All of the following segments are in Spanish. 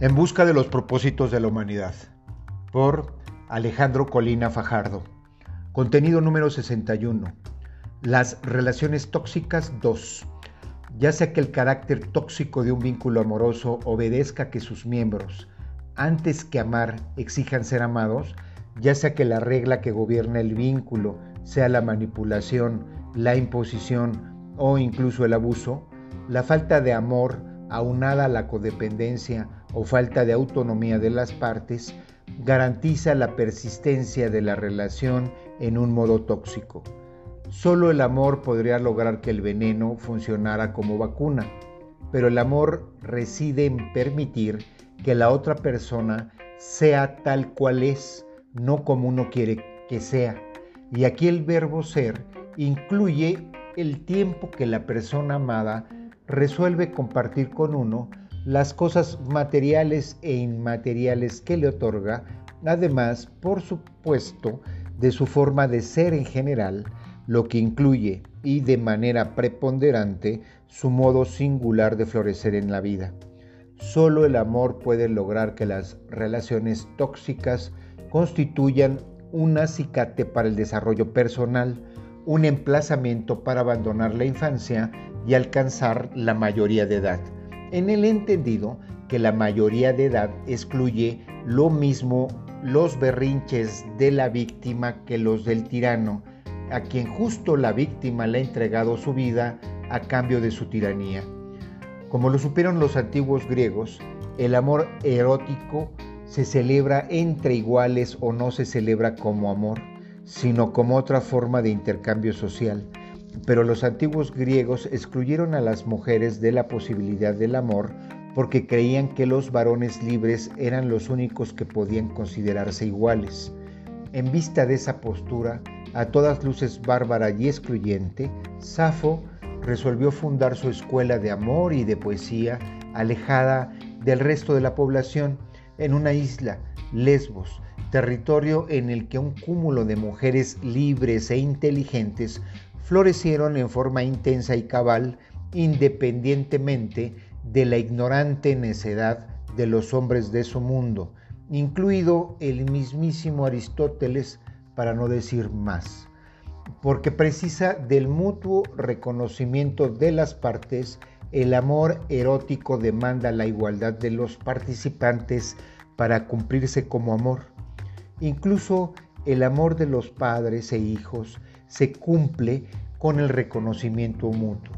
En busca de los propósitos de la humanidad. Por Alejandro Colina Fajardo. Contenido número 61. Las relaciones tóxicas 2. Ya sea que el carácter tóxico de un vínculo amoroso obedezca que sus miembros, antes que amar, exijan ser amados, ya sea que la regla que gobierna el vínculo sea la manipulación, la imposición o incluso el abuso, la falta de amor aunada a la codependencia o falta de autonomía de las partes, garantiza la persistencia de la relación en un modo tóxico. Solo el amor podría lograr que el veneno funcionara como vacuna, pero el amor reside en permitir que la otra persona sea tal cual es, no como uno quiere que sea. Y aquí el verbo ser incluye el tiempo que la persona amada resuelve compartir con uno las cosas materiales e inmateriales que le otorga, además, por supuesto, de su forma de ser en general, lo que incluye y de manera preponderante su modo singular de florecer en la vida. Solo el amor puede lograr que las relaciones tóxicas constituyan un acicate para el desarrollo personal, un emplazamiento para abandonar la infancia y alcanzar la mayoría de edad, en el entendido que la mayoría de edad excluye lo mismo los berrinches de la víctima que los del tirano, a quien justo la víctima le ha entregado su vida a cambio de su tiranía. Como lo supieron los antiguos griegos, el amor erótico se celebra entre iguales o no se celebra como amor, sino como otra forma de intercambio social pero los antiguos griegos excluyeron a las mujeres de la posibilidad del amor porque creían que los varones libres eran los únicos que podían considerarse iguales. En vista de esa postura, a todas luces bárbara y excluyente, Safo resolvió fundar su escuela de amor y de poesía alejada del resto de la población en una isla, Lesbos, territorio en el que un cúmulo de mujeres libres e inteligentes florecieron en forma intensa y cabal independientemente de la ignorante necedad de los hombres de su mundo, incluido el mismísimo Aristóteles, para no decir más, porque precisa del mutuo reconocimiento de las partes, el amor erótico demanda la igualdad de los participantes para cumplirse como amor. Incluso el amor de los padres e hijos se cumple con el reconocimiento mutuo.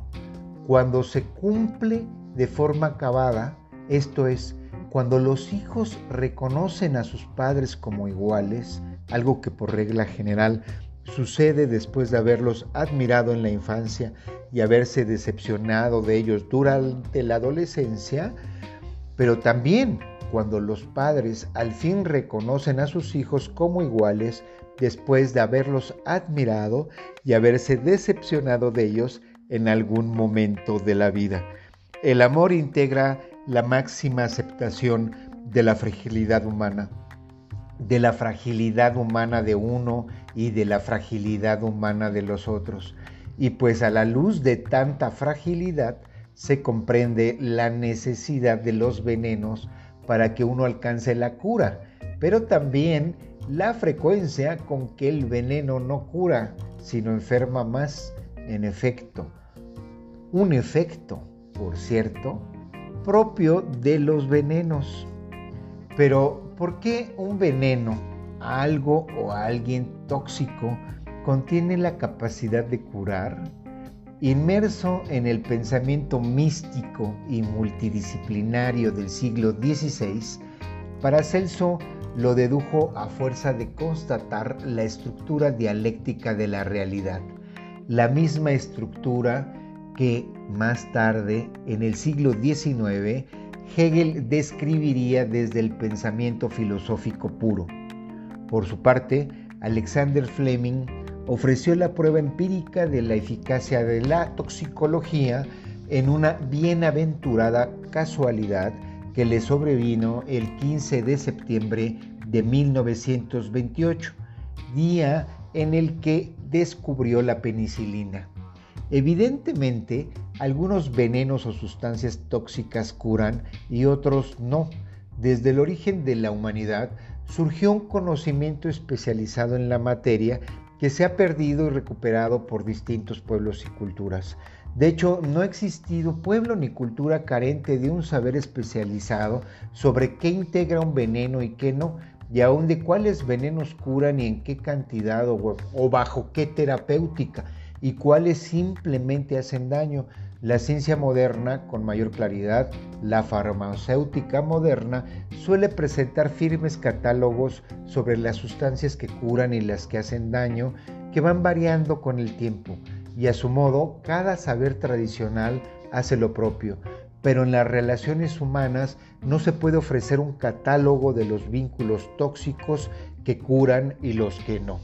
Cuando se cumple de forma acabada, esto es, cuando los hijos reconocen a sus padres como iguales, algo que por regla general sucede después de haberlos admirado en la infancia y haberse decepcionado de ellos durante la adolescencia, pero también cuando los padres al fin reconocen a sus hijos como iguales después de haberlos admirado y haberse decepcionado de ellos en algún momento de la vida. El amor integra la máxima aceptación de la fragilidad humana, de la fragilidad humana de uno y de la fragilidad humana de los otros. Y pues a la luz de tanta fragilidad se comprende la necesidad de los venenos para que uno alcance la cura, pero también la frecuencia con que el veneno no cura, sino enferma más, en efecto. Un efecto, por cierto, propio de los venenos. Pero, ¿por qué un veneno, algo o alguien tóxico, contiene la capacidad de curar? Inmerso en el pensamiento místico y multidisciplinario del siglo XVI, Paracelso lo dedujo a fuerza de constatar la estructura dialéctica de la realidad, la misma estructura que más tarde, en el siglo XIX, Hegel describiría desde el pensamiento filosófico puro. Por su parte, Alexander Fleming ofreció la prueba empírica de la eficacia de la toxicología en una bienaventurada casualidad que le sobrevino el 15 de septiembre de 1928, día en el que descubrió la penicilina. Evidentemente, algunos venenos o sustancias tóxicas curan y otros no, desde el origen de la humanidad surgió un conocimiento especializado en la materia que se ha perdido y recuperado por distintos pueblos y culturas. De hecho, no ha existido pueblo ni cultura carente de un saber especializado sobre qué integra un veneno y qué no, y aún de cuáles venenos curan y en qué cantidad o, o bajo qué terapéutica, y cuáles simplemente hacen daño. La ciencia moderna, con mayor claridad, la farmacéutica moderna, suele presentar firmes catálogos sobre las sustancias que curan y las que hacen daño, que van variando con el tiempo, y a su modo, cada saber tradicional hace lo propio, pero en las relaciones humanas no se puede ofrecer un catálogo de los vínculos tóxicos que curan y los que no.